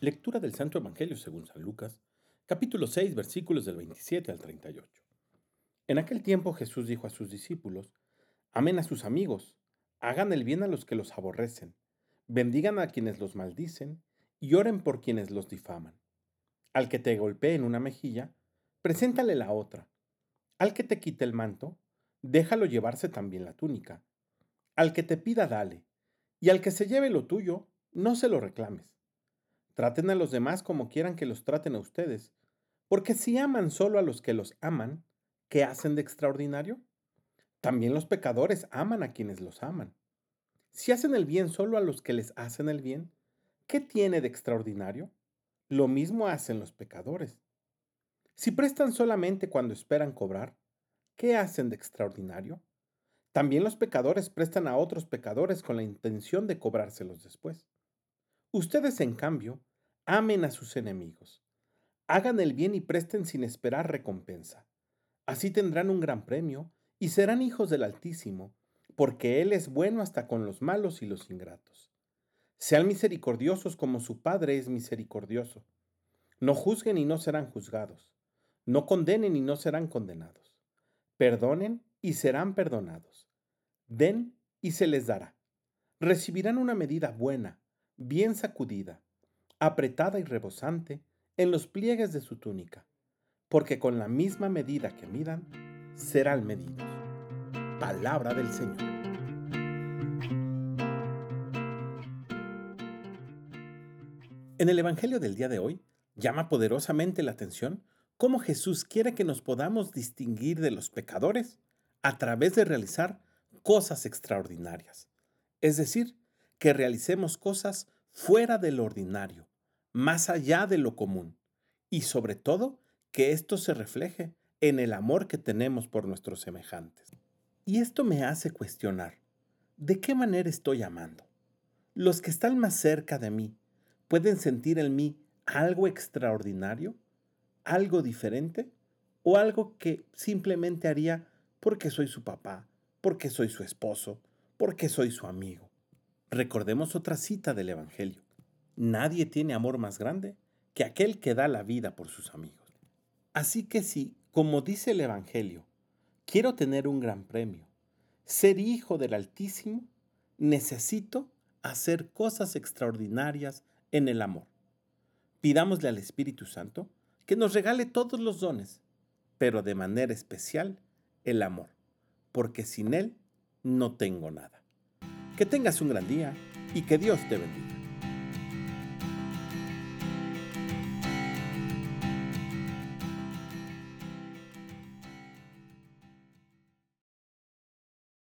Lectura del Santo Evangelio según San Lucas, capítulo 6, versículos del 27 al 38. En aquel tiempo Jesús dijo a sus discípulos, Amen a sus amigos, hagan el bien a los que los aborrecen, bendigan a quienes los maldicen y oren por quienes los difaman. Al que te golpee en una mejilla, preséntale la otra. Al que te quite el manto, déjalo llevarse también la túnica. Al que te pida, dale, y al que se lleve lo tuyo, no se lo reclames. Traten a los demás como quieran que los traten a ustedes, porque si aman solo a los que los aman, ¿qué hacen de extraordinario? También los pecadores aman a quienes los aman. Si hacen el bien solo a los que les hacen el bien, ¿qué tiene de extraordinario? Lo mismo hacen los pecadores. Si prestan solamente cuando esperan cobrar, ¿qué hacen de extraordinario? También los pecadores prestan a otros pecadores con la intención de cobrárselos después. Ustedes, en cambio, amen a sus enemigos. Hagan el bien y presten sin esperar recompensa. Así tendrán un gran premio y serán hijos del Altísimo, porque Él es bueno hasta con los malos y los ingratos. Sean misericordiosos como su Padre es misericordioso. No juzguen y no serán juzgados. No condenen y no serán condenados. Perdonen y serán perdonados. Den y se les dará. Recibirán una medida buena, bien sacudida, apretada y rebosante en los pliegues de su túnica, porque con la misma medida que midan, serán medidos. Palabra del Señor. En el Evangelio del día de hoy, llama poderosamente la atención cómo Jesús quiere que nos podamos distinguir de los pecadores a través de realizar cosas extraordinarias. Es decir, que realicemos cosas fuera de lo ordinario, más allá de lo común, y sobre todo que esto se refleje en el amor que tenemos por nuestros semejantes. Y esto me hace cuestionar, ¿de qué manera estoy amando? ¿Los que están más cerca de mí pueden sentir en mí algo extraordinario? ¿Algo diferente? ¿O algo que simplemente haría porque soy su papá, porque soy su esposo, porque soy su amigo? Recordemos otra cita del Evangelio. Nadie tiene amor más grande que aquel que da la vida por sus amigos. Así que si, como dice el Evangelio, quiero tener un gran premio, ser hijo del Altísimo, necesito hacer cosas extraordinarias en el amor. Pidámosle al Espíritu Santo que nos regale todos los dones, pero de manera especial el amor, porque sin él no tengo nada. Que tengas un gran día y que Dios te bendiga.